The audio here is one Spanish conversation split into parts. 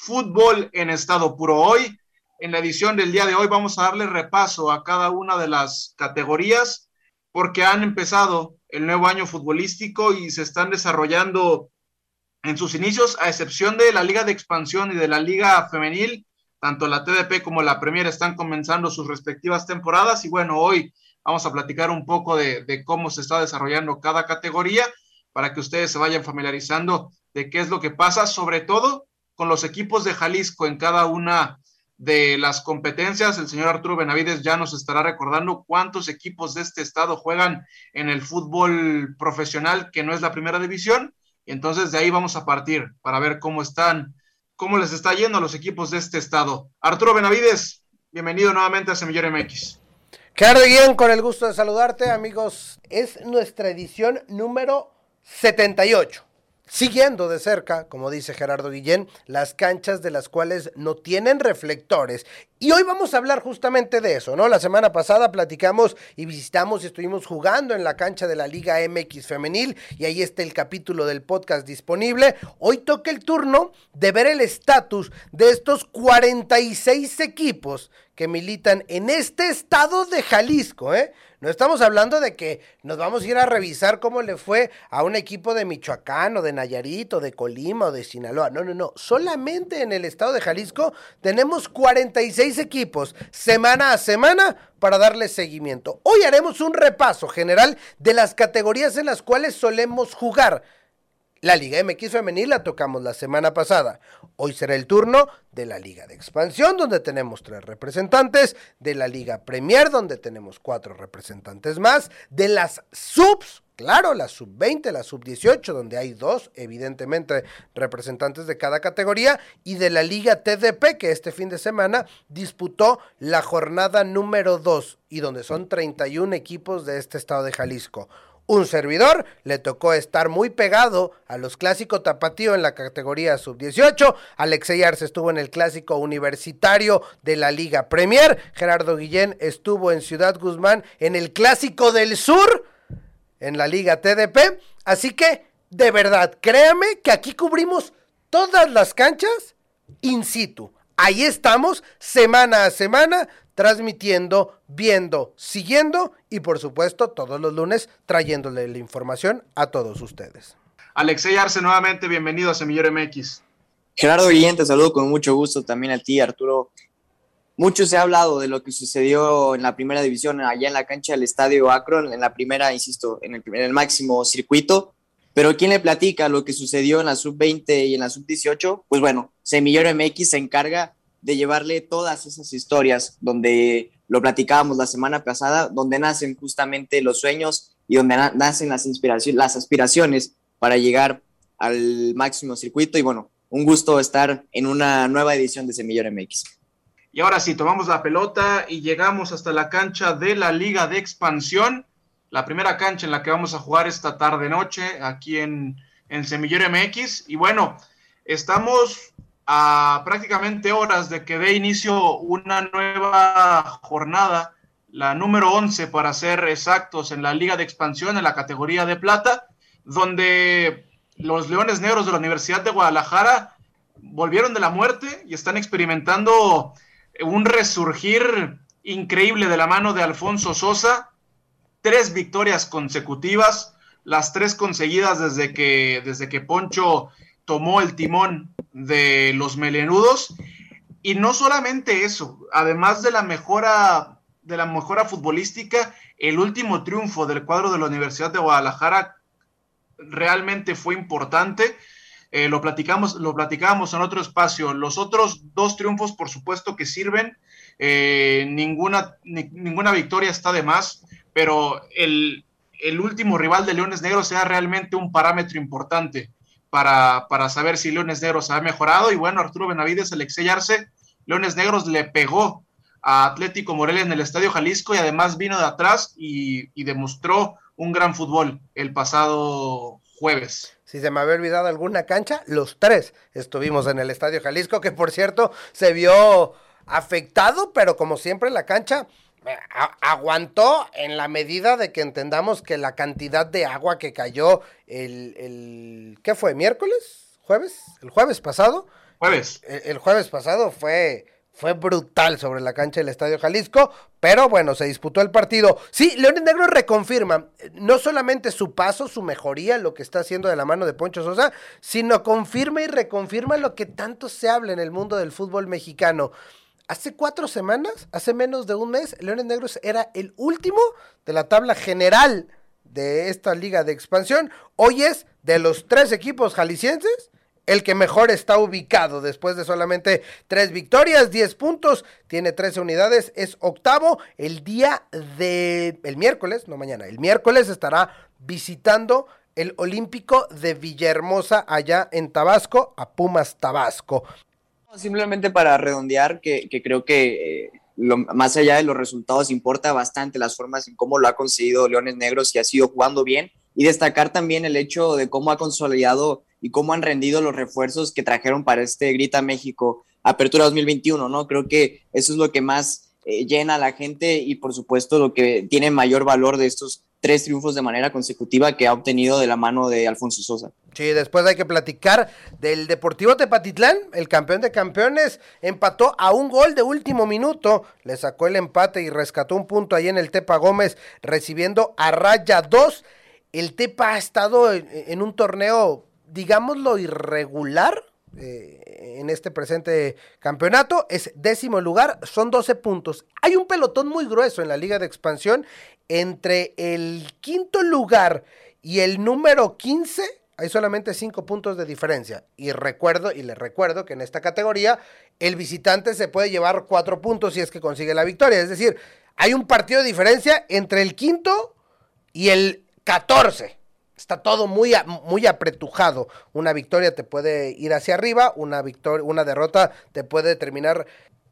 Fútbol en estado puro hoy. En la edición del día de hoy vamos a darle repaso a cada una de las categorías porque han empezado el nuevo año futbolístico y se están desarrollando en sus inicios, a excepción de la Liga de Expansión y de la Liga Femenil, tanto la TDP como la Premier están comenzando sus respectivas temporadas y bueno, hoy vamos a platicar un poco de, de, cómo se está desarrollando cada categoría para que ustedes se vayan familiarizando de qué es lo que pasa, sobre todo con los equipos de Jalisco en cada una de las competencias. El señor Arturo Benavides ya nos estará recordando cuántos equipos de este estado juegan en el fútbol profesional, que no es la primera división. Y entonces de ahí vamos a partir para ver cómo están cómo les está yendo a los equipos de este estado. Arturo Benavides, bienvenido nuevamente a Semillero MX. Claro, bien, con el gusto de saludarte, amigos. Es nuestra edición número 78 siguiendo de cerca, como dice Gerardo Guillén, las canchas de las cuales no tienen reflectores. Y hoy vamos a hablar justamente de eso, ¿no? La semana pasada platicamos y visitamos y estuvimos jugando en la cancha de la Liga MX Femenil y ahí está el capítulo del podcast disponible. Hoy toca el turno de ver el estatus de estos 46 equipos que militan en este estado de Jalisco, ¿eh? No estamos hablando de que nos vamos a ir a revisar cómo le fue a un equipo de Michoacán o de Nayarit o de Colima o de Sinaloa. No, no, no. Solamente en el estado de Jalisco tenemos 46 equipos semana a semana para darle seguimiento. Hoy haremos un repaso general de las categorías en las cuales solemos jugar. La Liga MX femenil la tocamos la semana pasada. Hoy será el turno de la Liga de Expansión, donde tenemos tres representantes, de la Liga Premier, donde tenemos cuatro representantes más, de las subs, claro, la sub-20, la sub-18, donde hay dos, evidentemente, representantes de cada categoría, y de la Liga TDP, que este fin de semana disputó la jornada número 2, y donde son 31 equipos de este estado de Jalisco un servidor, le tocó estar muy pegado a los clásicos tapatío en la categoría sub-18, Alexey Arce estuvo en el clásico universitario de la Liga Premier, Gerardo Guillén estuvo en Ciudad Guzmán en el clásico del sur, en la Liga TDP, así que, de verdad, créame que aquí cubrimos todas las canchas in situ. Ahí estamos semana a semana transmitiendo, viendo, siguiendo y por supuesto todos los lunes trayéndole la información a todos ustedes. Alexey Arce, nuevamente bienvenido a Semillero MX. Gerardo Guillén, te saludo con mucho gusto también a ti, Arturo. Mucho se ha hablado de lo que sucedió en la primera división, allá en la cancha del Estadio Akron, en la primera, insisto, en el, en el máximo circuito. Pero ¿quién le platica lo que sucedió en la sub-20 y en la sub-18? Pues bueno, Semillero MX se encarga de llevarle todas esas historias donde lo platicábamos la semana pasada, donde nacen justamente los sueños y donde nacen las, inspiraciones, las aspiraciones para llegar al máximo circuito. Y bueno, un gusto estar en una nueva edición de Semillero MX. Y ahora sí, tomamos la pelota y llegamos hasta la cancha de la Liga de Expansión, la primera cancha en la que vamos a jugar esta tarde noche aquí en, en Semillero MX. Y bueno, estamos a prácticamente horas de que dé inicio una nueva jornada, la número 11 para ser exactos en la Liga de Expansión en la categoría de plata, donde los Leones Negros de la Universidad de Guadalajara volvieron de la muerte y están experimentando un resurgir increíble de la mano de Alfonso Sosa, tres victorias consecutivas, las tres conseguidas desde que, desde que Poncho tomó el timón de los melenudos. Y no solamente eso, además de la mejora, de la mejora futbolística, el último triunfo del cuadro de la Universidad de Guadalajara realmente fue importante. Eh, lo platicamos, lo platicábamos en otro espacio. Los otros dos triunfos, por supuesto, que sirven. Eh, ninguna, ninguna victoria está de más, pero el, el último rival de Leones Negros era realmente un parámetro importante para, para saber si Leones Negros ha mejorado. Y bueno, Arturo Benavides, al excellarse, Leones Negros le pegó a Atlético Morelia en el Estadio Jalisco y además vino de atrás y, y demostró un gran fútbol el pasado jueves. Si se me había olvidado alguna cancha, los tres estuvimos en el Estadio Jalisco, que por cierto se vio afectado, pero como siempre la cancha aguantó en la medida de que entendamos que la cantidad de agua que cayó el, el ¿qué fue? ¿Miércoles? ¿Jueves? ¿El jueves pasado? Jueves. el jueves pasado fue fue brutal sobre la cancha del Estadio Jalisco, pero bueno, se disputó el partido. Sí, Leones Negro reconfirma no solamente su paso, su mejoría, lo que está haciendo de la mano de Poncho Sosa, sino confirma y reconfirma lo que tanto se habla en el mundo del fútbol mexicano. Hace cuatro semanas, hace menos de un mes, Leones Negros era el último de la tabla general de esta liga de expansión. Hoy es de los tres equipos jaliscienses el que mejor está ubicado después de solamente tres victorias, 10 puntos, tiene 13 unidades, es octavo. El día de el miércoles, no mañana, el miércoles estará visitando el Olímpico de Villahermosa allá en Tabasco, a Pumas Tabasco. Simplemente para redondear, que, creo que eh, más allá de los resultados importa bastante las formas en cómo lo ha conseguido Leones Negros y ha sido jugando bien y destacar también el hecho de cómo ha consolidado y cómo han rendido los refuerzos que trajeron para este Grita México Apertura 2021, ¿no? Creo que eso es lo que más eh, llena a la gente y por supuesto lo que tiene mayor valor de estos tres triunfos de manera consecutiva que ha obtenido de la mano de Alfonso Sosa. Sí, después hay que platicar del Deportivo Tepatitlán, el campeón de campeones, empató a un gol de último minuto, le sacó el empate y rescató un punto ahí en el Tepa Gómez, recibiendo a Raya 2. El Tepa ha estado en un torneo digámoslo, irregular eh, en este presente campeonato. Es décimo lugar, son 12 puntos. Hay un pelotón muy grueso en la liga de expansión entre el quinto lugar y el número 15. Hay solamente 5 puntos de diferencia. Y recuerdo, y les recuerdo que en esta categoría el visitante se puede llevar 4 puntos si es que consigue la victoria. Es decir, hay un partido de diferencia entre el quinto y el 14 está todo muy, muy apretujado. Una victoria te puede ir hacia arriba, una, victoria, una derrota te puede terminar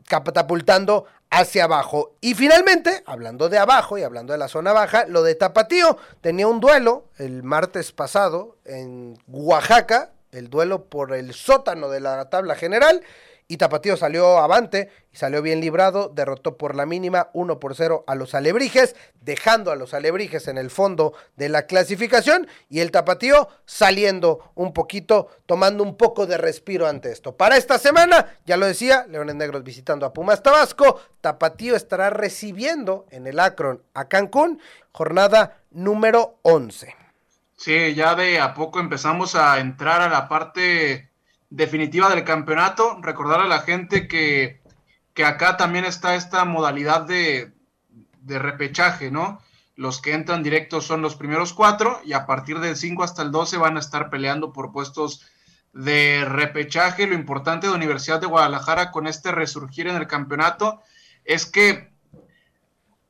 catapultando hacia abajo. Y finalmente, hablando de abajo y hablando de la zona baja, lo de Tapatío tenía un duelo el martes pasado en Oaxaca, el duelo por el sótano de la tabla general y Tapatío salió avante y salió bien librado, derrotó por la mínima 1 por 0 a los Alebrijes, dejando a los Alebrijes en el fondo de la clasificación y el Tapatío saliendo un poquito, tomando un poco de respiro ante esto. Para esta semana, ya lo decía, Leones Negros visitando a Pumas Tabasco, Tapatío estará recibiendo en el Akron a Cancún, jornada número 11. Sí, ya de a poco empezamos a entrar a la parte definitiva del campeonato. Recordar a la gente que, que acá también está esta modalidad de, de, repechaje, ¿no? Los que entran directos son los primeros cuatro y a partir del 5 hasta el 12 van a estar peleando por puestos de repechaje. Lo importante de Universidad de Guadalajara con este resurgir en el campeonato es que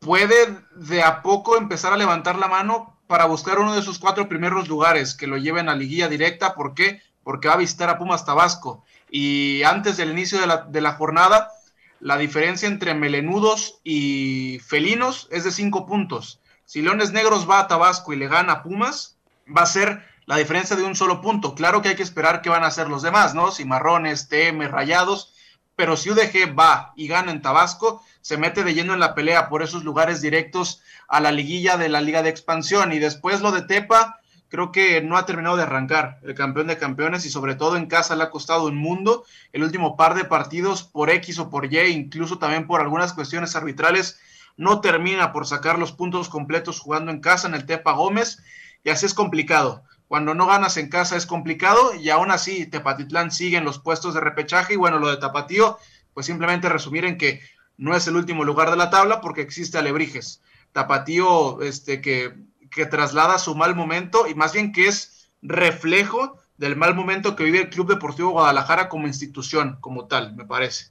puede de a poco empezar a levantar la mano para buscar uno de sus cuatro primeros lugares que lo lleven a liguilla directa. ¿Por qué? Porque va a visitar a Pumas Tabasco. Y antes del inicio de la, de la jornada, la diferencia entre melenudos y felinos es de cinco puntos. Si Leones Negros va a Tabasco y le gana a Pumas, va a ser la diferencia de un solo punto. Claro que hay que esperar qué van a hacer los demás, ¿no? Si Marrones, TM, Rayados, pero si UDG va y gana en Tabasco, se mete de lleno en la pelea por esos lugares directos a la liguilla de la Liga de Expansión. Y después lo de Tepa, creo que no ha terminado de arrancar el campeón de campeones y sobre todo en casa le ha costado un mundo. El último par de partidos por X o por Y, incluso también por algunas cuestiones arbitrales, no termina por sacar los puntos completos jugando en casa en el Tepa Gómez y así es complicado. Cuando no ganas en casa es complicado y aún así Tepatitlán sigue en los puestos de repechaje y bueno, lo de Tapatío, pues simplemente resumir en que no es el último lugar de la tabla porque existe Alebrijes. Tapatío, este, que que traslada su mal momento y más bien que es reflejo del mal momento que vive el Club Deportivo Guadalajara como institución, como tal, me parece.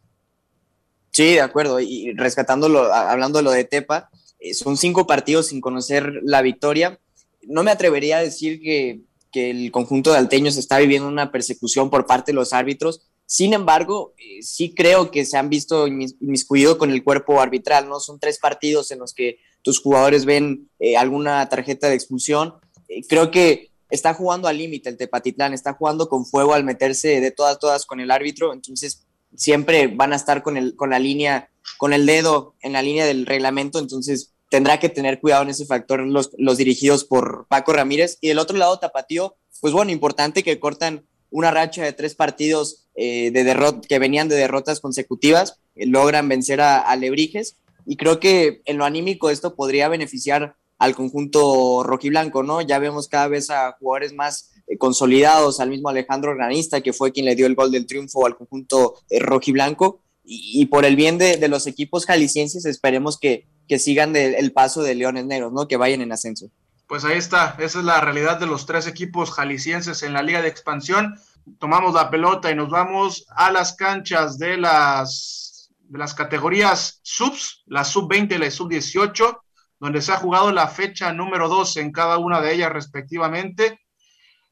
Sí, de acuerdo. Y rescatándolo, hablando de lo de Tepa, eh, son cinco partidos sin conocer la victoria. No me atrevería a decir que, que el conjunto de alteños está viviendo una persecución por parte de los árbitros. Sin embargo, eh, sí creo que se han visto inmiscuido con el cuerpo arbitral, ¿no? Son tres partidos en los que tus jugadores ven eh, alguna tarjeta de expulsión. Eh, creo que está jugando al límite el Tepatitlán, está jugando con fuego al meterse de todas, todas con el árbitro, entonces siempre van a estar con, el, con la línea, con el dedo en la línea del reglamento, entonces tendrá que tener cuidado en ese factor los, los dirigidos por Paco Ramírez. Y del otro lado, Tapatío, pues bueno, importante que cortan una racha de tres partidos eh, de derrot que venían de derrotas consecutivas, logran vencer a, a, Lebrijes y creo que en lo anímico esto podría beneficiar al conjunto rojiblanco, ¿no? Ya vemos cada vez a jugadores más eh, consolidados, al mismo Alejandro Organista, que fue quien le dio el gol del triunfo al conjunto rojiblanco, y, por el bien de, de, los equipos jaliscienses esperemos que, que sigan el paso de Leones Negros, ¿no? Que vayan en ascenso. Pues ahí está, esa es la realidad de los tres equipos jaliscienses en la Liga de Expansión. Tomamos la pelota y nos vamos a las canchas de las, de las categorías subs, la sub-20 y la sub-18, donde se ha jugado la fecha número 2 en cada una de ellas respectivamente,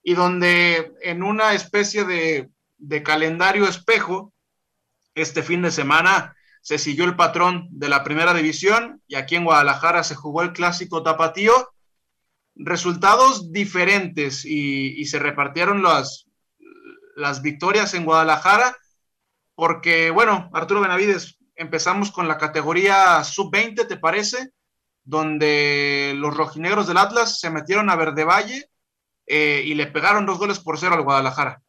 y donde en una especie de, de calendario espejo, este fin de semana se siguió el patrón de la primera división y aquí en Guadalajara se jugó el clásico tapatío. Resultados diferentes y, y se repartieron las, las victorias en Guadalajara porque, bueno, Arturo Benavides, empezamos con la categoría sub-20, ¿te parece? Donde los rojinegros del Atlas se metieron a Verde Valle eh, y le pegaron dos goles por cero al Guadalajara.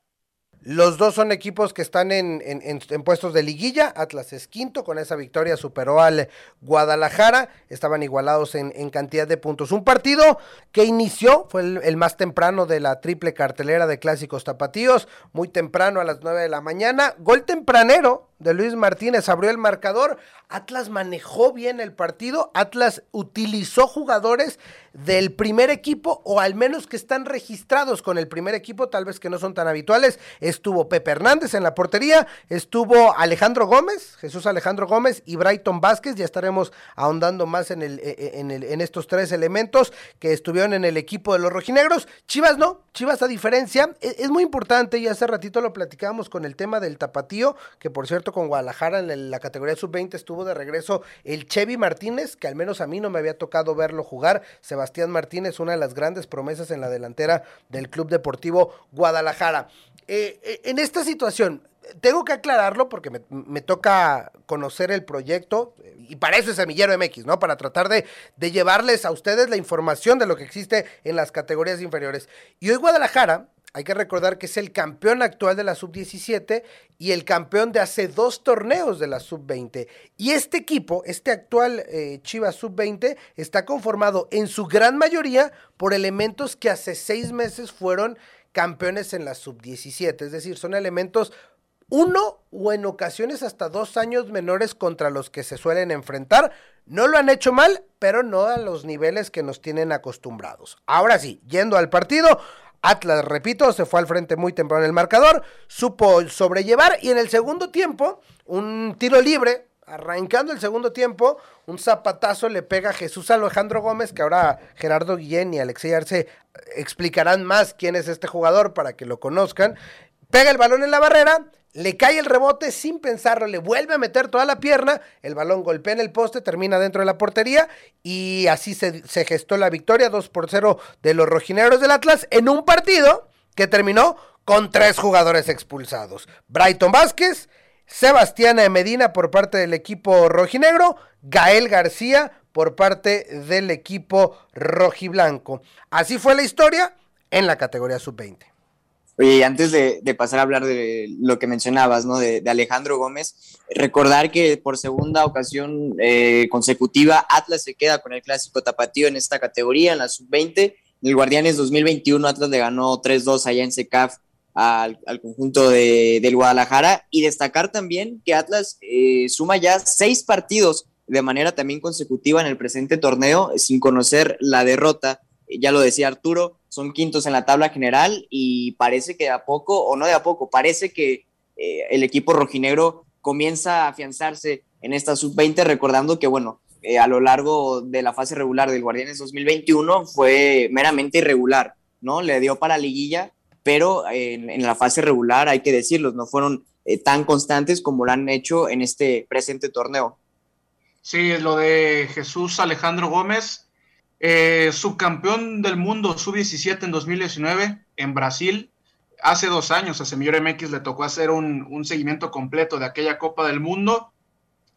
Los dos son equipos que están en, en, en, puestos de liguilla. Atlas es quinto, con esa victoria superó al Guadalajara. Estaban igualados en, cantidad de puntos. Un partido que inició, fue el, el, más temprano de la triple cartelera de clásicos tapatíos, muy temprano a las 9 de la mañana. Gol tempranero de Luis Martínez abrió el marcador. Atlas manejó bien el partido. Atlas utilizó jugadores del primer equipo o al menos que están registrados con el primer equipo, tal vez que no son tan habituales. Estuvo Pepe Hernández en la portería, estuvo Alejandro Gómez, Jesús Alejandro Gómez y Brighton Vázquez. Ya estaremos ahondando más en, el, en, el, en estos tres elementos que estuvieron en el equipo de los rojinegros. Chivas no, Chivas a diferencia, es, es muy importante y hace ratito lo platicábamos con el tema del tapatío, que por cierto con Guadalajara en la categoría sub-20 estuvo de regreso el Chevy Martínez, que al menos a mí no me había tocado verlo jugar. Sebastián Martínez, una de las grandes promesas en la delantera del Club Deportivo Guadalajara. Eh, en esta situación, tengo que aclararlo porque me, toca conocer el proyecto y para eso es Semillero MX, ¿no? Para tratar de, de, llevarles a ustedes la información de lo que existe en las categorías inferiores. Y hoy Guadalajara hay que recordar que es el campeón actual de la sub-17 y el campeón de hace dos torneos de la sub-20. Y este equipo, este actual eh, Chivas sub-20, está conformado en su gran mayoría por elementos que hace seis meses fueron campeones en la sub-17. Es decir, son elementos uno o en ocasiones hasta dos años menores contra los que se suelen enfrentar. No lo han hecho mal, pero no a los niveles que nos tienen acostumbrados. Ahora sí, yendo al partido, Atlas, repito, se fue al frente muy temprano el marcador, supo sobrellevar y en el segundo tiempo, un tiro libre, arrancando el segundo tiempo, un zapatazo le pega a Jesús Alejandro Gómez, que ahora Gerardo Guillén y Alexey Arce explicarán más quién es este jugador para que lo conozcan. Pega el balón en la barrera, le cae el rebote sin pensarlo, le vuelve a meter toda la pierna, el balón golpea en el poste, termina dentro de la portería y así se, gestó la victoria 2 por 0 de los rojineros del Atlas en un partido que terminó con tres jugadores expulsados. Brighton Vázquez, Sebastián Medina por parte del equipo rojinegro, Gael García por parte del equipo rojiblanco. Así fue la historia en la categoría sub-20. Oye, antes de, pasar a hablar de lo que mencionabas, ¿no? De, Alejandro Gómez, recordar que por segunda ocasión eh, consecutiva Atlas se queda con el clásico tapatío en esta categoría, en la sub-20. En el Guardianes 2021 Atlas le ganó 3-2 allá en SECAF al, al conjunto de, del Guadalajara. Y destacar también que Atlas eh, suma ya seis partidos de manera también consecutiva en el presente torneo sin conocer la derrota. Ya lo decía Arturo, son quintos en la tabla general y parece que de a poco, o no de a poco, parece que eh, el equipo rojinegro comienza a afianzarse en esta sub-20, recordando que, bueno, eh, a lo largo de la fase regular del Guardianes 2021 fue meramente irregular. ¿no? Le dio para liguilla, pero en, la fase regular, hay que decirlo, no fueron eh, tan constantes como lo han hecho en este presente torneo. Sí, lo de Jesús Alejandro Gómez, eh, subcampeón del mundo sub-17 en 2019 en Brasil. Hace dos años a Semillor MX le tocó hacer un, un, seguimiento completo de aquella Copa del Mundo.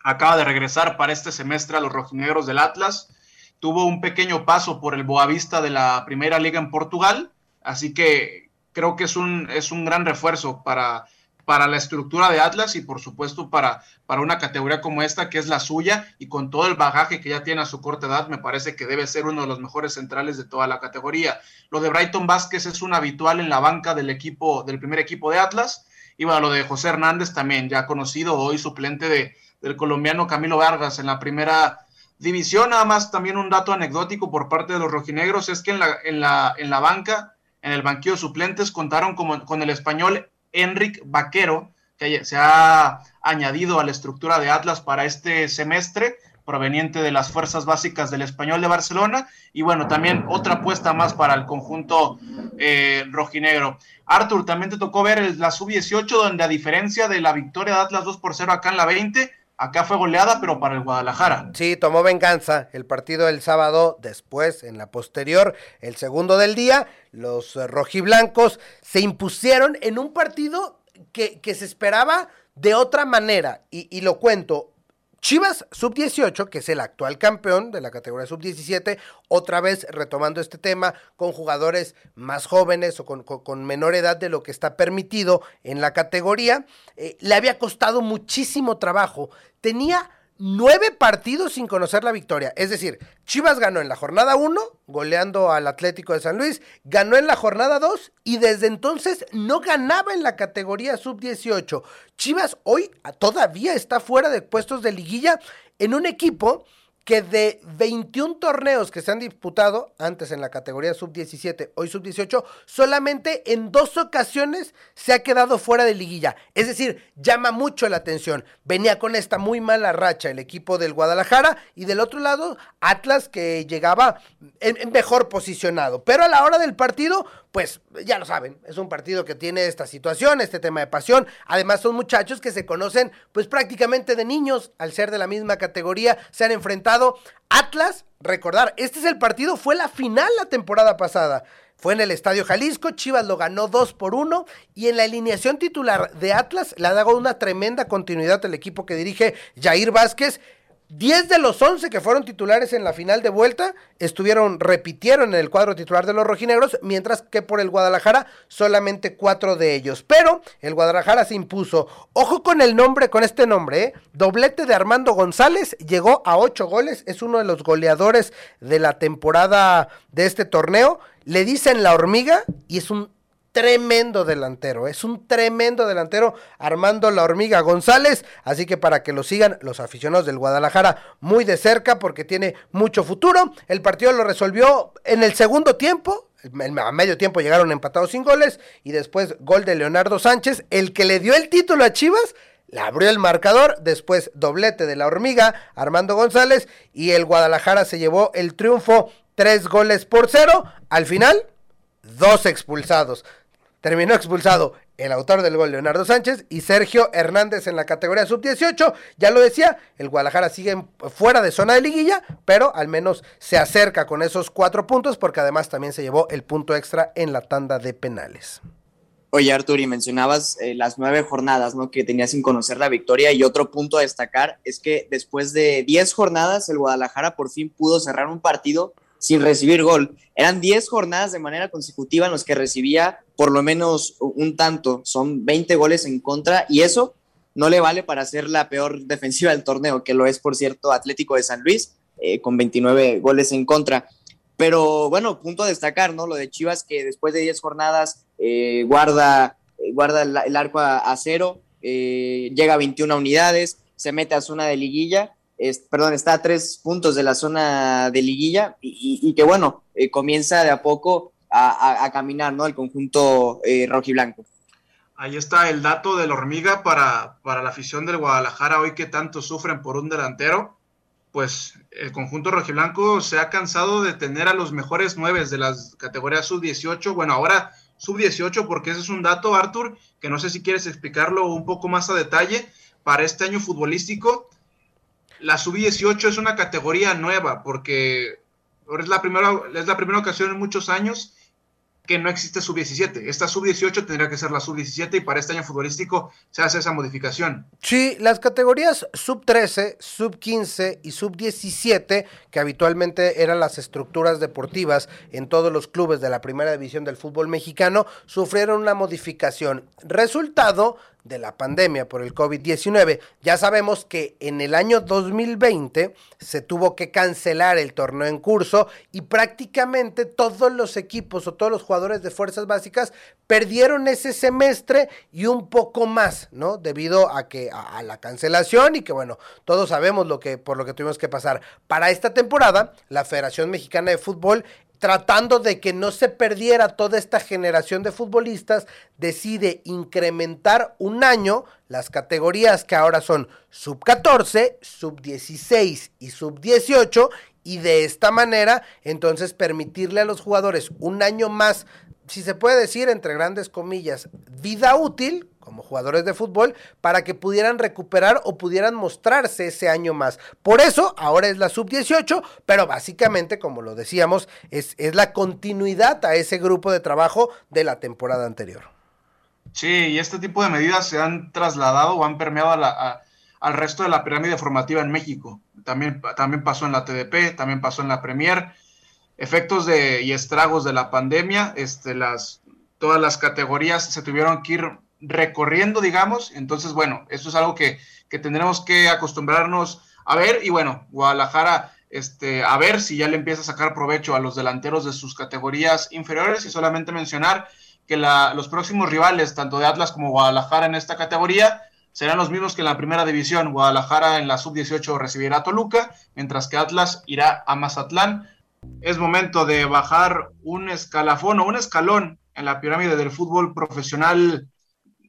Acaba de regresar para este semestre a los rojinegros del Atlas. Tuvo un pequeño paso por el Boavista de la Primera Liga en Portugal. Así que creo que es un, es un gran refuerzo para, para la estructura de Atlas y por supuesto para, para una categoría como esta que es la suya y con todo el bagaje que ya tiene a su corta edad, me parece que debe ser uno de los mejores centrales de toda la categoría. Lo de Brighton Vázquez es un habitual en la banca del equipo, del primer equipo de Atlas. Y bueno, lo de José Hernández también, ya conocido hoy suplente de, del colombiano Camilo Vargas en la primera división. Nada más también un dato anecdótico por parte de los rojinegros es que en la, en la, en la banca en el banquillo de suplentes contaron como, con el español Enric Vaquero, que se ha añadido a la estructura de Atlas para este semestre, proveniente de las fuerzas básicas del español de Barcelona. Y bueno, también otra apuesta más para el conjunto eh, rojinegro. Arthur, también te tocó ver la sub-18, donde a diferencia de la victoria de Atlas 2 por 0 acá en la 20, Acá fue goleada, pero para el Guadalajara. Sí, tomó venganza el partido del sábado, después, en la posterior, el segundo del día, los eh, rojiblancos se impusieron en un partido que, que se esperaba de otra manera. Y, y lo cuento, Chivas Sub-18, que es el actual campeón de la categoría Sub-17, otra vez retomando este tema con jugadores más jóvenes o con, menor edad de lo que está permitido en la categoría, eh, le había costado muchísimo trabajo. Tenía nueve partidos sin conocer la victoria. Es decir, Chivas ganó en la jornada 1, goleando al Atlético de San Luis, ganó en la jornada 2 y desde entonces no ganaba en la categoría sub-18. Chivas hoy todavía está fuera de puestos de liguilla en un equipo que de 21 torneos que se han disputado, antes en la categoría sub-17, hoy sub-18, solamente en dos ocasiones se ha quedado fuera de liguilla. Es decir, llama mucho la atención. Venía con esta muy mala racha el equipo del Guadalajara y del otro lado Atlas que llegaba mejor posicionado. Pero a la hora del partido, pues ya lo saben, es un partido que tiene esta situación, este tema de pasión. Además son muchachos que se conocen pues prácticamente de niños, al ser de la misma categoría, se han enfrentado. Atlas, recordar, este es el partido, fue la final la temporada pasada. Fue en el Estadio Jalisco, Chivas lo ganó 2 por 1 y en la alineación titular de Atlas le ha dado una tremenda continuidad al equipo que dirige Jair Vázquez 10 de los 11 que fueron titulares en la final de vuelta estuvieron, repitieron en el cuadro titular de los rojinegros, mientras que por el Guadalajara solamente 4 de ellos. Pero el Guadalajara se impuso. Ojo con el nombre, con este nombre, ¿eh? doblete de Armando González, llegó a 8 goles, es uno de los goleadores de la temporada de este torneo. Le dicen la hormiga y es un tremendo delantero, es un tremendo delantero Armando La Hormiga González, así que para que lo sigan los aficionados del Guadalajara muy de cerca porque tiene mucho futuro. El partido lo resolvió en el segundo tiempo, a medio tiempo llegaron empatados sin goles y después gol de Leonardo Sánchez, el que le dio el título a Chivas. Le abrió el marcador, después doblete de la hormiga, Armando González, y el Guadalajara se llevó el triunfo, tres goles por cero. Al final, dos expulsados terminó expulsado el autor del gol Leonardo Sánchez y Sergio Hernández en la categoría sub-18. Ya lo decía, el Guadalajara sigue fuera de zona de liguilla, pero al menos se acerca con esos cuatro puntos porque además también se llevó el punto extra en la tanda de penales. Oye, Artur, y mencionabas eh, las nueve jornadas ¿no? que tenía sin conocer la victoria y otro punto a destacar es que después de diez jornadas el Guadalajara por fin pudo cerrar un partido sin recibir gol. Eran 10 jornadas de manera consecutiva en los que recibía por lo menos un tanto. Son 20 goles en contra y eso no le vale para ser la peor defensiva del torneo, que lo es, por cierto, Atlético de San Luis, eh, con 29 goles en contra. Pero bueno, punto a destacar, ¿no? Lo de Chivas que después de 10 jornadas eh, guarda, eh, guarda el, arco a, cero, llega a 21 unidades, se mete a zona de liguilla perdón, está a tres puntos de la zona de liguilla y, que bueno, comienza de a poco a, caminar, ¿no? El conjunto eh, rojiblanco. Ahí está el dato de la hormiga para, para la afición del Guadalajara hoy que tanto sufren por un delantero. pues el conjunto rojiblanco se ha cansado de tener a los mejores nueve de las categorías sub-18. Bueno, ahora sub-18, porque ese es un dato, Arthur, que no sé si quieres explicarlo un poco más a detalle. Para este año futbolístico, la sub-18 es una categoría nueva, porque es la, primera, es la primera ocasión en muchos años que no existe sub-17. Esta sub-18 tendría que ser la sub-17 y para este año futbolístico se hace esa modificación. Sí, las categorías sub-13, sub-15 y sub-17, que habitualmente eran las estructuras deportivas en todos los clubes de la primera división del fútbol mexicano, sufrieron una modificación. Resultado de la pandemia por el COVID-19. Ya sabemos que en el año 2020 se tuvo que cancelar el torneo en curso y prácticamente todos los equipos o todos los jugadores de fuerzas básicas perdieron ese semestre y un poco más, ¿no? Debido a que a, la cancelación y que bueno, todos sabemos lo que por lo que tuvimos que pasar. Para esta temporada, la Federación Mexicana de Fútbol tratando de que no se perdiera toda esta generación de futbolistas, decide incrementar un año las categorías que ahora son sub 14, sub 16 y sub 18 y de esta manera entonces permitirle a los jugadores un año más, si se puede decir entre grandes comillas, vida útil como jugadores de fútbol para que pudieran recuperar o pudieran mostrarse ese año más. Por eso ahora es la sub-18, pero básicamente, como lo decíamos, es, es, la continuidad a ese grupo de trabajo de la temporada anterior. Sí, y este tipo de medidas se han trasladado o han permeado al resto de la pirámide formativa en México. También, también pasó en la TDP, también pasó en la Premier. Efectos de, y estragos de la pandemia, este, las, todas las categorías se tuvieron que ir recorriendo, digamos. Entonces, bueno, esto es algo que, que tendremos que acostumbrarnos a ver. Y bueno, Guadalajara, este, a ver si ya le empieza a sacar provecho a los delanteros de sus categorías inferiores y solamente mencionar que los próximos rivales, tanto de Atlas como Guadalajara en esta categoría, serán los mismos que en la primera división. Guadalajara en la sub-18 recibirá Toluca, mientras que Atlas irá a Mazatlán. Es momento de bajar un escalafón o un escalón en la pirámide del fútbol profesional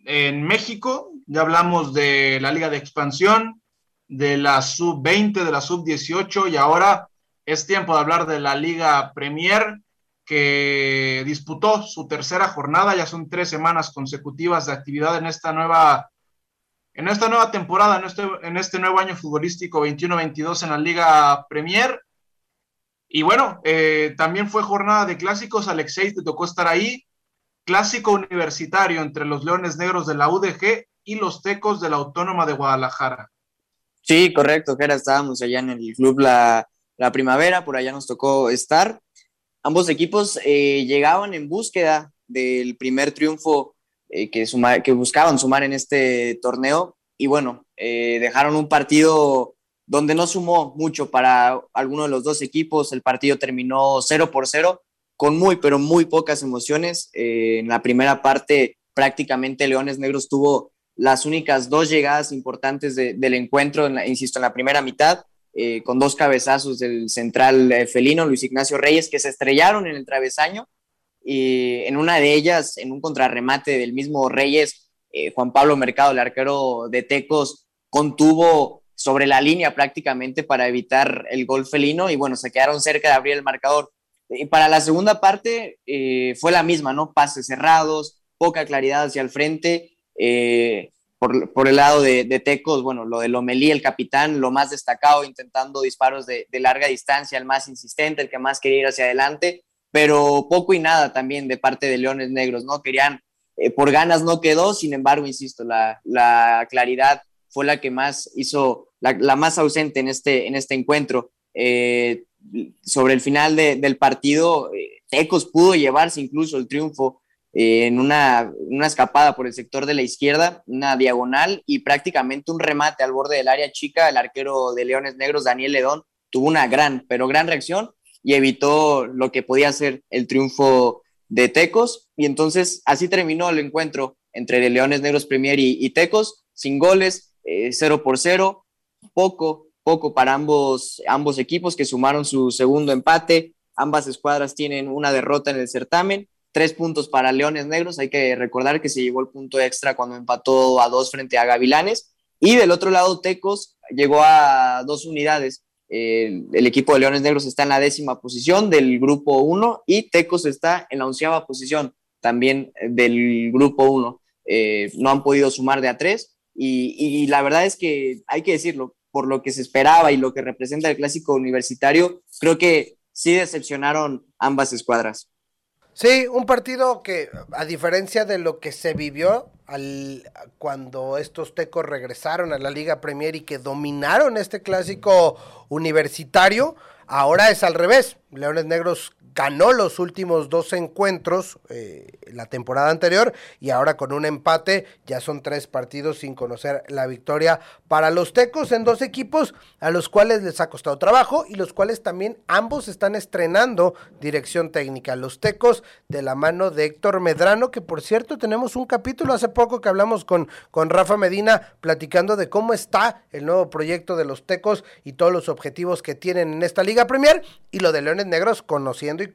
en México. Ya hablamos de la Liga de Expansión, de la sub-20, de la sub-18 y ahora es tiempo de hablar de la Liga Premier que disputó su tercera jornada, ya son tres semanas consecutivas de actividad en esta nueva, en esta nueva temporada, en este, en este nuevo año futbolístico 21-22 en la Liga Premier. Y bueno, eh, también fue jornada de clásicos, Alexei, te tocó estar ahí, clásico universitario entre los Leones Negros de la UDG y los Tecos de la Autónoma de Guadalajara. Sí, correcto, Jera, estábamos allá en el club la, la primavera, por allá nos tocó estar ambos equipos eh, llegaban en búsqueda del primer triunfo eh, que, suma, que, buscaban sumar en este torneo y bueno, eh, dejaron un partido donde no sumó mucho para alguno de los dos equipos, el partido terminó 0 por 0 con muy, pero muy pocas emociones. en la primera parte prácticamente Leones Negros tuvo las únicas dos llegadas importantes de, del encuentro, insisto, en la primera mitad, eh, con dos cabezazos del central eh, felino, Luis Ignacio Reyes, que se estrellaron en el travesaño. Y en una de ellas, en un contrarremate del mismo Reyes, eh, Juan Pablo Mercado, el arquero de Tecos, contuvo sobre la línea prácticamente para evitar el gol felino y bueno, se quedaron cerca de abrir el marcador. Y para la segunda parte eh, fue la misma, ¿no? Pases cerrados, poca claridad hacia el frente. Eh, por, por, el lado de, de, Tecos, bueno, lo de Lomelí, el capitán, lo más destacado, intentando disparos de, larga distancia, el más insistente, el que más quería ir hacia adelante, pero poco y nada también de parte de Leones Negros, ¿no? Querían, eh, por ganas no quedó, sin embargo, insisto, la, la claridad fue la que más hizo, la, la más ausente en este, en este encuentro. Sobre el final de, del partido, eh, Tecos pudo llevarse incluso el triunfo en una, una, escapada por el sector de la izquierda, una diagonal y prácticamente un remate al borde del área chica. El arquero de Leones Negros, Daniel Ledón, tuvo una gran, pero gran reacción y evitó lo que podía ser el triunfo de Tecos. Y entonces así terminó el encuentro entre Leones Negros Premier y, y Tecos, sin goles, eh, 0 por 0, poco, poco para ambos, ambos equipos que sumaron su segundo empate. Ambas escuadras tienen una derrota en el certamen tres puntos para Leones Negros. Hay que recordar que se llevó el punto extra cuando empató a dos frente a Gavilanes. Y del otro lado, Tecos llegó a dos unidades el equipo de Leones Negros está en la décima posición del grupo 1 y Tecos está en la onceava posición también del grupo 1. Eh, no han podido sumar de a tres y, la verdad es que hay que decirlo, por lo que se esperaba y lo que representa el clásico universitario, creo que sí decepcionaron ambas escuadras. Sí, un partido que, a diferencia de lo que se vivió al, cuando estos tecos regresaron a la Liga Premier y que dominaron este clásico universitario, ahora es al revés. Leones Negros ganó los últimos dos encuentros eh, la temporada anterior y ahora con un empate ya son tres partidos sin conocer la victoria para los Tecos en dos equipos a los cuales les ha costado trabajo y los cuales también ambos están estrenando dirección técnica. Los Tecos de la mano de Héctor Medrano, que por cierto tenemos un capítulo hace poco que hablamos con, con Rafa Medina platicando de cómo está el nuevo proyecto de los Tecos y todos los objetivos que tienen en esta Liga Premier y lo de Leones Negros conociendo y,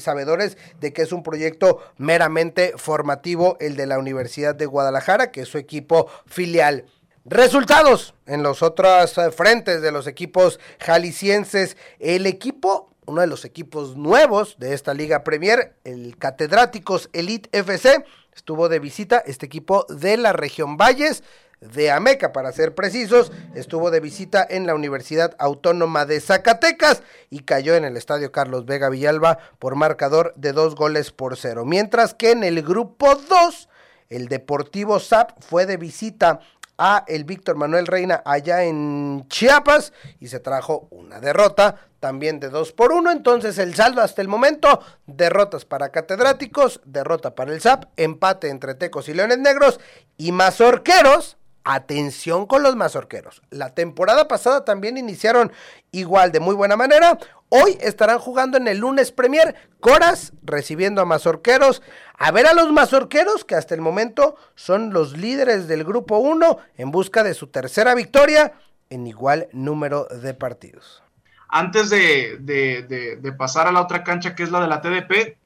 sabedores de que es un proyecto meramente formativo, el de la Universidad de Guadalajara, que es su equipo filial. Resultados en los otros eh, frentes de los equipos jaliscienses. El equipo, uno de los equipos nuevos de esta Liga Premier, el Catedráticos Elite FC, estuvo de visita este equipo de la región Valles de Ameca, para ser precisos, estuvo de visita en la Universidad Autónoma de Zacatecas y cayó en el Estadio Carlos Vega Villalba por marcador de dos goles por cero. Mientras que en el grupo 2, el Deportivo SAP fue de visita a el Víctor Manuel Reina allá en Chiapas y se trajo una derrota también de dos por uno. Entonces el saldo hasta el momento, derrotas para catedráticos, derrota para el SAP, empate entre Tecos y Leones Negros y Mazorqueros Atención con los mazorqueros. La temporada pasada también iniciaron igual de muy buena manera. Hoy estarán jugando en el lunes Premier. Coras recibiendo a mazorqueros. A ver a los mazorqueros que hasta el momento son los líderes del grupo 1 en busca de su tercera victoria en igual número de partidos. Antes de, pasar a la otra cancha que es la de la TDP,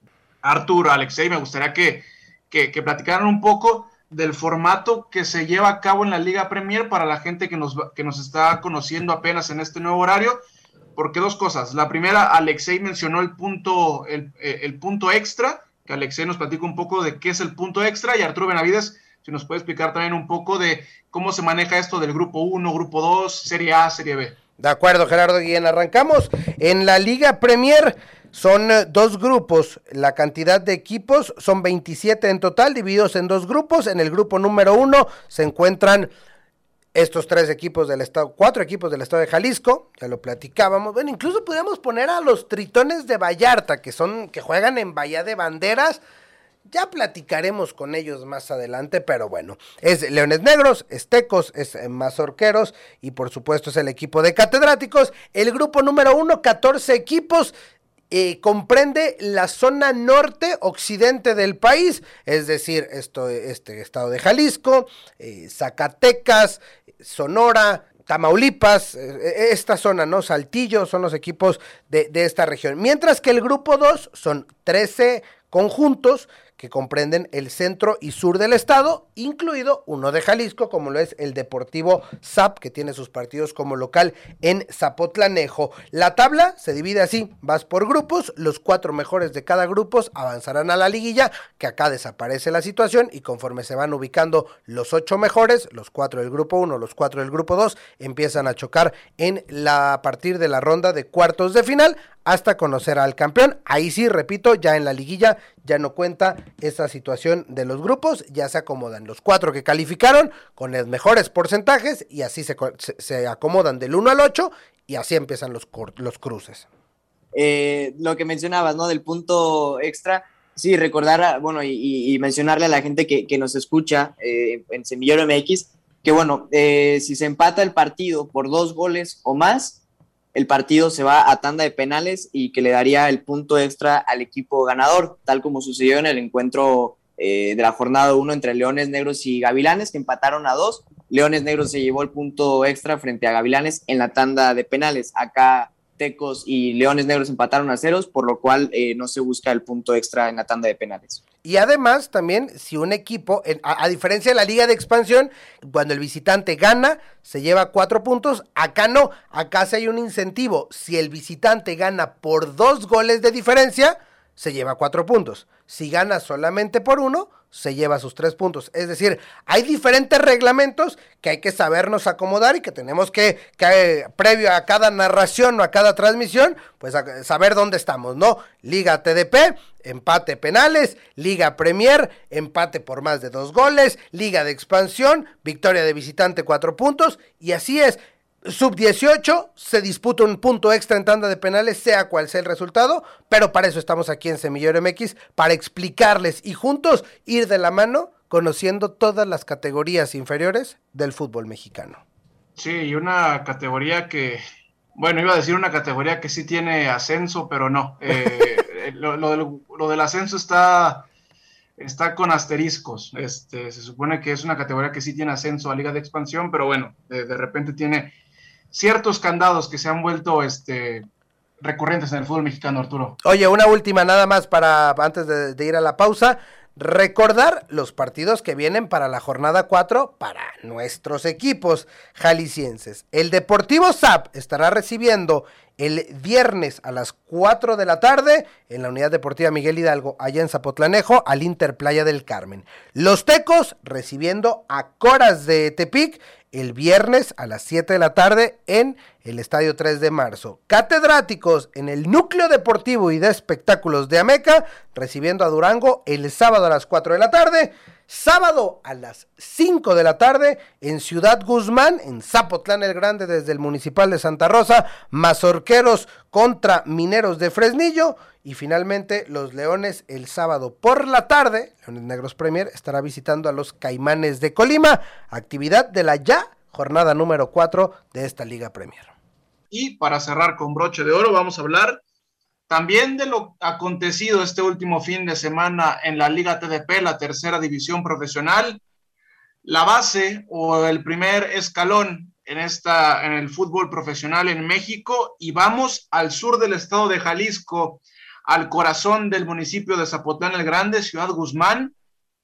Artur, Alexei, me gustaría que, que, que platicaran un poco del formato que se lleva a cabo en la Liga Premier para la gente que nos, que nos está conociendo apenas en este nuevo horario. Porque dos cosas. La primera, Alexei mencionó el punto, el, el punto extra, que Alexei nos platica un poco de qué es el punto extra, y Arturo Benavides, si nos puede explicar también un poco de cómo se maneja esto del grupo 1, grupo 2, Serie A, Serie B. De acuerdo, Gerardo Guillén. Arrancamos en la Liga Premier. Son eh, dos grupos, la cantidad de equipos son 27 en total, divididos en dos grupos. En el grupo número uno se encuentran estos tres equipos del estado, cuatro equipos del estado de Jalisco, ya lo platicábamos. Bueno, incluso podríamos poner a los tritones de Vallarta, que son, que juegan en Bahía de Banderas. Ya platicaremos con ellos más adelante, pero bueno, es Leones Negros, es Tecos, es eh, Mazorqueros y por supuesto es el equipo de catedráticos. El grupo número uno, 14 equipos, eh, comprende la zona norte occidente del país, es decir, esto, este estado de Jalisco, eh, Zacatecas, Sonora, Tamaulipas, esta zona, ¿no? Saltillo son los equipos de, de esta región. Mientras que el grupo 2 son 13 conjuntos que comprenden el centro y sur del estado, incluido uno de Jalisco, como lo es el Deportivo ZAP, que tiene sus partidos como local en Zapotlanejo. La tabla se divide así, vas por grupos, los cuatro mejores de cada grupo avanzarán a la liguilla, que acá desaparece la situación y conforme se van ubicando los ocho mejores, los cuatro del grupo 1, los cuatro del grupo 2, empiezan a chocar en la a partir de la ronda de cuartos de final hasta conocer al campeón. Ahí sí, repito, ya en la liguilla ya no cuenta esa situación de los grupos, ya se acomodan los cuatro que calificaron con los mejores porcentajes y así se, se, acomodan del 1 al 8 y así empiezan los, los cruces. Eh, lo que mencionabas, ¿no? Del punto extra, sí, recordar, bueno, y, mencionarle a la gente que, que nos escucha eh, en Semillero MX, que bueno, eh, si se empata el partido por dos goles o más, el partido se va a tanda de penales y que le daría el punto extra al equipo ganador, tal como sucedió en el encuentro eh, de la jornada 1 entre Leones Negros y Gavilanes, que empataron a dos. Leones Negros se llevó el punto extra frente a Gavilanes en la tanda de penales. Acá Tecos y Leones Negros empataron a ceros, por lo cual eh, no se busca el punto extra en la tanda de penales. Y además, también, si un equipo, a, diferencia de la liga de expansión, cuando el visitante gana, se lleva cuatro puntos. Acá no, acá sí hay un incentivo. Si el visitante gana por dos goles de diferencia, se lleva cuatro puntos. Si gana solamente por uno, se lleva sus tres puntos. Es decir, hay diferentes reglamentos que hay que sabernos acomodar y que tenemos que, previo a cada narración o a cada transmisión, pues saber dónde estamos, ¿no? Liga TDP, empate penales, Liga Premier, empate por más de dos goles, Liga de expansión, victoria de visitante cuatro puntos y así es. Sub-18 se disputa un punto extra en tanda de penales, sea cual sea el resultado, pero para eso estamos aquí en Semillero MX, para explicarles y juntos ir de la mano conociendo todas las categorías inferiores del fútbol mexicano. Sí, y una categoría que, bueno, iba a decir una categoría que sí tiene ascenso, pero no. Eh, lo, lo, del, ascenso está, está con asteriscos. Este, se supone que es una categoría que sí tiene ascenso a Liga de Expansión, pero bueno, de repente tiene ciertos candados que se han vuelto este, recurrentes en el fútbol mexicano, Arturo. Oye, una última nada más para antes de, ir a la pausa. Recordar los partidos que vienen para la jornada 4 para nuestros equipos jaliscienses. El Deportivo SAP estará recibiendo el viernes a las 4 de la tarde en la Unidad Deportiva Miguel Hidalgo, allá en Zapotlanejo, al Inter Playa del Carmen. Los Tecos recibiendo a Coras de Tepic el viernes a las 7 de la tarde en el Estadio 3 de marzo. Catedráticos en el Núcleo Deportivo y de Espectáculos de Ameca, recibiendo a Durango el sábado a las 4 de la tarde. Sábado a las 5 de la tarde en Ciudad Guzmán, en Zapotlán el Grande, desde el Municipal de Santa Rosa, Mazorqueros contra Mineros de Fresnillo. Y finalmente los Leones el sábado por la tarde, Leones Negros Premier, estará visitando a los Caimanes de Colima, actividad de la ya jornada número 4 de esta Liga Premier. Y para cerrar con broche de oro, vamos a hablar también de lo acontecido este último fin de semana en la Liga TDP, la tercera división profesional, la base o el primer escalón en, esta, en el fútbol profesional en México y vamos al sur del estado de Jalisco, al corazón del municipio de Zapotlán el Grande, Ciudad Guzmán,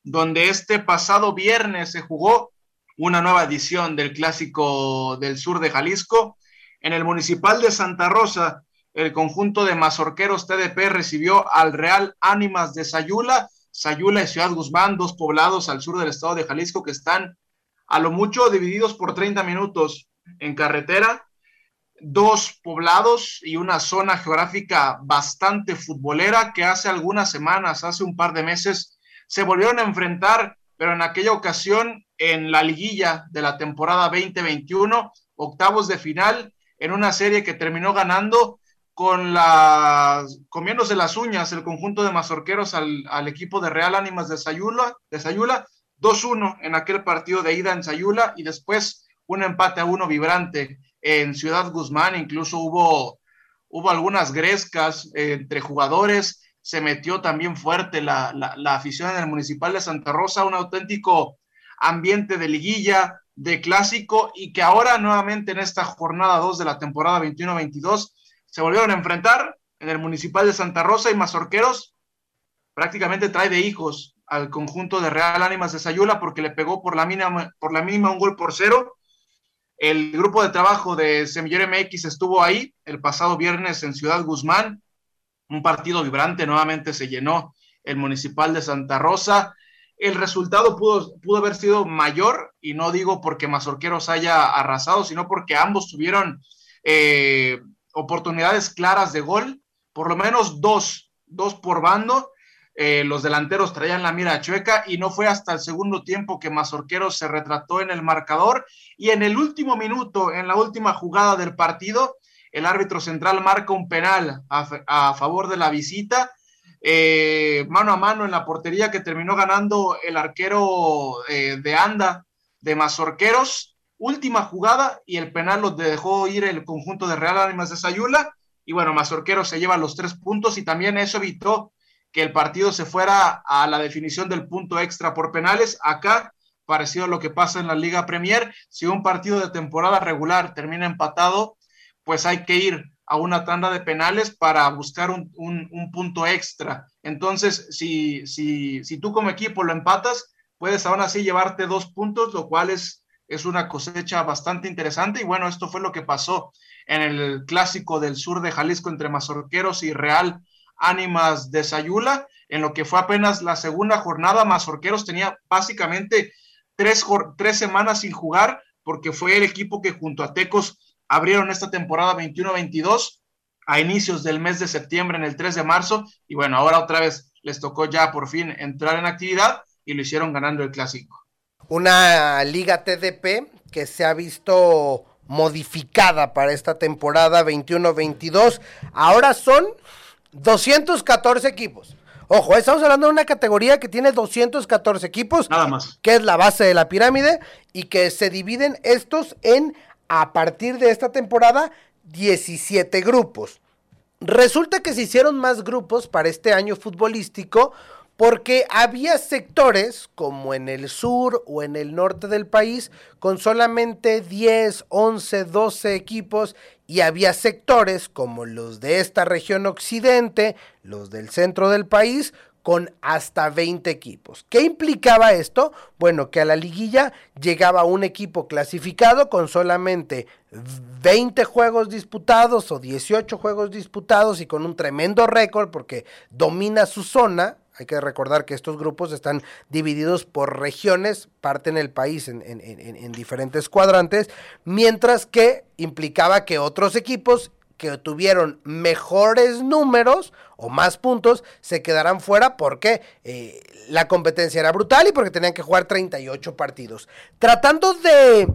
donde este pasado viernes se jugó una nueva edición del Clásico del Sur de Jalisco. En el Municipal de Santa Rosa, el conjunto de mazorqueros TDP recibió al Real Ánimas de Sayula, Sayula y Ciudad Guzmán, dos poblados al sur del estado de Jalisco que están a lo mucho divididos por 30 minutos en carretera, dos poblados y una zona geográfica bastante futbolera que hace algunas semanas, hace un par de meses, se volvieron a enfrentar, pero en aquella ocasión en la liguilla de la temporada 2021, octavos de final, en una serie que terminó ganando con las comiéndose las uñas el conjunto de mazorqueros al, equipo de Real Ánimas de Sayula, de Sayula 2-1 en aquel partido de ida en Sayula y después un empate a uno vibrante en Ciudad Guzmán, incluso hubo, hubo algunas grescas entre jugadores, se metió también fuerte la, la afición en el Municipal de Santa Rosa, un auténtico ambiente de liguilla, de clásico y que ahora nuevamente en esta jornada 2 de la temporada 21-22 se volvieron a enfrentar en el municipal de Santa Rosa y Mazorqueros prácticamente trae de hijos al conjunto de Real Ánimas de Sayula porque le pegó por la mínima, por la mínima un gol por cero. El grupo de trabajo de Semillero MX estuvo ahí el pasado viernes en Ciudad Guzmán. Un partido vibrante, nuevamente se llenó el municipal de Santa Rosa. El resultado pudo, pudo haber sido mayor, y no digo porque Mazorqueros haya arrasado, sino porque ambos tuvieron eh, oportunidades claras de gol, por lo menos dos, dos por bando. Eh, los delanteros traían la mira chueca y no fue hasta el segundo tiempo que Mazorquero se retrató en el marcador y en el último minuto, en la última jugada del partido, el árbitro central marca un penal a, favor de la visita, eh, mano a mano en la portería que terminó ganando el arquero eh, de Anda de Mazorqueros última jugada y el penal lo dejó ir el conjunto de Real Ánimas de Sayula. Y bueno, Mazorquero se lleva los tres puntos y también eso evitó que el partido se fuera a la definición del punto extra por penales. Acá, parecido a lo que pasa en la Liga Premier, si un partido de temporada regular termina empatado, pues hay que ir a una tanda de penales para buscar un, un punto extra Entonces, si, si, si tú como equipo lo empatas, puedes aún así llevarte dos puntos, lo cual es, es una cosecha bastante interesante. Y bueno, esto fue lo que pasó en el clásico del sur de Jalisco entre Mazorqueros y Real Ánimas de Sayula. En lo que fue apenas la segunda jornada, Mazorqueros tenía básicamente tres, tres semanas sin jugar porque fue el equipo que junto a Tecos abrieron esta temporada 21-22 a inicios del mes de septiembre, en el 3 de marzo, y bueno, ahora otra vez les tocó ya por fin entrar en actividad y lo hicieron ganando el clásico. Una liga TDP que se ha visto modificada para esta temporada 21-22. Ahora son 214 equipos. Ojo, estamos hablando de una categoría que tiene 214 equipos. Nada más. Que es la base de la pirámide y que se dividen estos en, a partir de esta temporada, 17 grupos. Resulta que se hicieron más grupos para este año futbolístico porque había sectores, como en el sur o en el norte del país, con solamente 10, 11, 12 equipos, y había sectores, como los de esta región occidente, los del centro del país, con hasta 20 equipos. ¿Qué implicaba esto? Bueno, que a la liguilla llegaba un equipo clasificado con solamente 20 juegos disputados o 18 juegos disputados y con un tremendo récord porque domina su zona, hay que recordar que estos grupos están divididos por regiones, parten el país en, en, diferentes cuadrantes, mientras que implicaba que otros equipos que tuvieron mejores números o más puntos se quedarán fuera porque eh, la competencia era brutal y porque tenían que jugar 38 partidos. Tratando de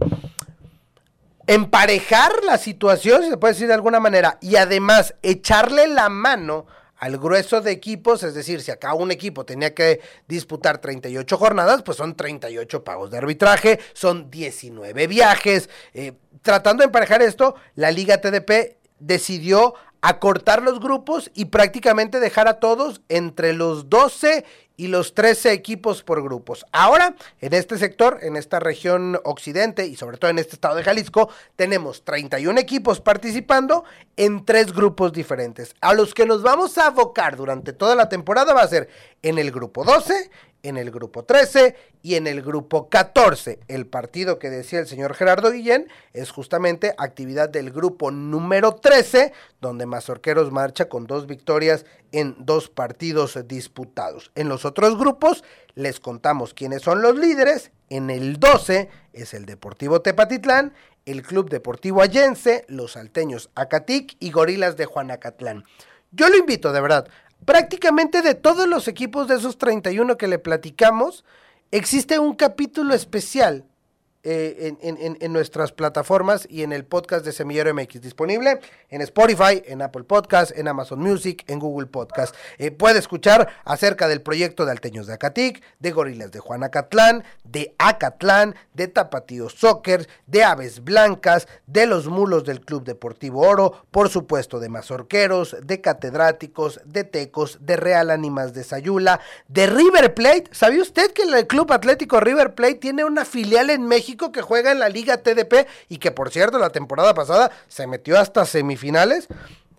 emparejar la situación, si se puede decir de alguna manera, y además echarle la mano al grueso de equipos, es decir, si acá un equipo tenía que disputar 38 jornadas, pues son 38 pagos de arbitraje, son 19 viajes. Eh, tratando de emparejar esto, la Liga TDP decidió acortar los grupos y prácticamente dejar a todos entre los 12 y los 13 equipos por grupos. Ahora, en este sector, en esta región occidente y sobre todo en este estado de Jalisco, tenemos 31 equipos participando en tres grupos diferentes. A los que nos vamos a abocar durante toda la temporada va a ser en el grupo 12, en el grupo 13 y en el grupo 14. El partido que decía el señor Gerardo Guillén es justamente actividad del grupo número 13, donde Mazorqueros marcha con dos victorias en dos partidos disputados. En los otros grupos les contamos quiénes son los líderes. En el 12 es el Deportivo Tepatitlán, el Club Deportivo Allense, los Salteños Acatic y Gorilas de Juanacatlán. Yo lo invito de verdad prácticamente de todos los equipos de esos 31 que le platicamos, existe un capítulo especial eh, en, nuestras plataformas y en el podcast de Semillero MX, disponible en Spotify, en Apple Podcast, en Amazon Music, en Google Podcast. Eh, puede escuchar acerca del proyecto de Alteños de Acatic, de Gorilas de Juan Acatlán, de Acatlán, de Tapatío Soccer, de Aves Blancas, de los Mulos del Club Deportivo Oro, por supuesto de Mazorqueros, de Catedráticos, de Tecos, de Real Ánimas de Sayula, de River Plate. ¿Sabía usted que el Club Atlético River Plate tiene una filial en México? Que juega en la Liga TDP y que por cierto la temporada pasada se metió hasta semifinales.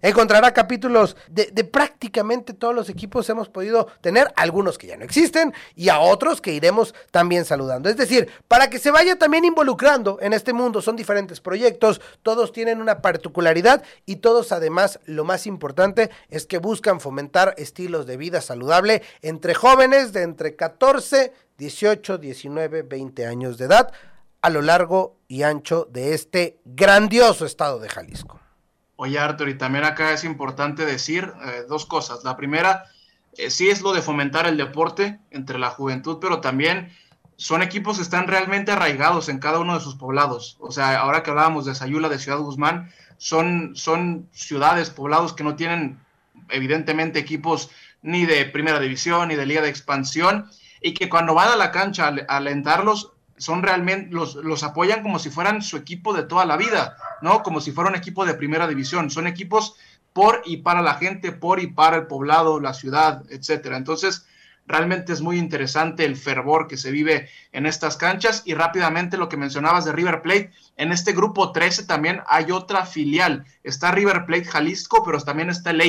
Encontrará capítulos de, prácticamente todos los equipos hemos podido tener, algunos que ya no existen y a otros que iremos también saludando. Es decir, para que se vaya también involucrando en este mundo, son diferentes proyectos, todos tienen una particularidad y todos además, lo más importante es que buscan fomentar estilos de vida saludable entre jóvenes de entre 14, 18, 19, 20 años de edad a lo largo y ancho de este grandioso estado de Jalisco. Oye, Arthur, y también acá es importante decir eh, dos cosas. La primera, eh, sí es lo de fomentar el deporte entre la juventud, pero también son equipos que están realmente arraigados en cada uno de sus poblados. O sea, ahora que hablábamos de Sayula, de Ciudad Guzmán, son, son ciudades, poblados que no tienen evidentemente equipos ni de primera división ni de liga de expansión y que cuando van a la cancha a alentarlos son realmente, los, los apoyan como si fueran su equipo de toda la vida, ¿no? Como si fuera un equipo de primera división. Son equipos por y para la gente, por y para el poblado, la ciudad, etcétera. Entonces, realmente es muy interesante el fervor que se vive en estas canchas y rápidamente lo que mencionabas de River Plate, en este grupo 13 también hay otra filial, está River Plate Jalisco, pero también está el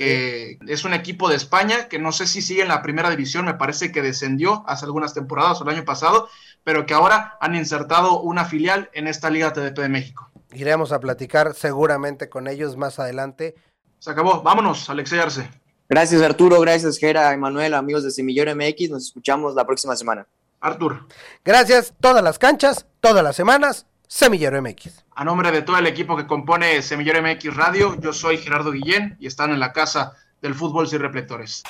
que es un equipo de España que no sé si sigue en la primera división, me parece que descendió hace algunas temporadas o el año pasado, pero que ahora han insertado una filial en esta Liga TDP de México. Iremos a platicar seguramente con ellos más adelante. Se acabó, vámonos, Alexei Arce. Gracias Arturo, gracias Gera, Emanuel, amigos de Semillero MX, nos escuchamos la próxima semana. Artur. Gracias, todas las canchas, todas las semanas, Semillero MX. A nombre de todo el equipo que compone Semillero MX Radio, yo soy Gerardo Guillén y están en la casa del fútbol sin reflectores.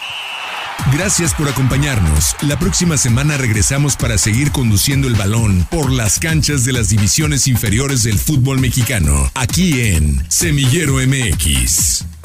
Gracias por acompañarnos. La próxima semana regresamos para seguir conduciendo el balón por las canchas de las divisiones inferiores del fútbol mexicano, aquí en Semillero MX.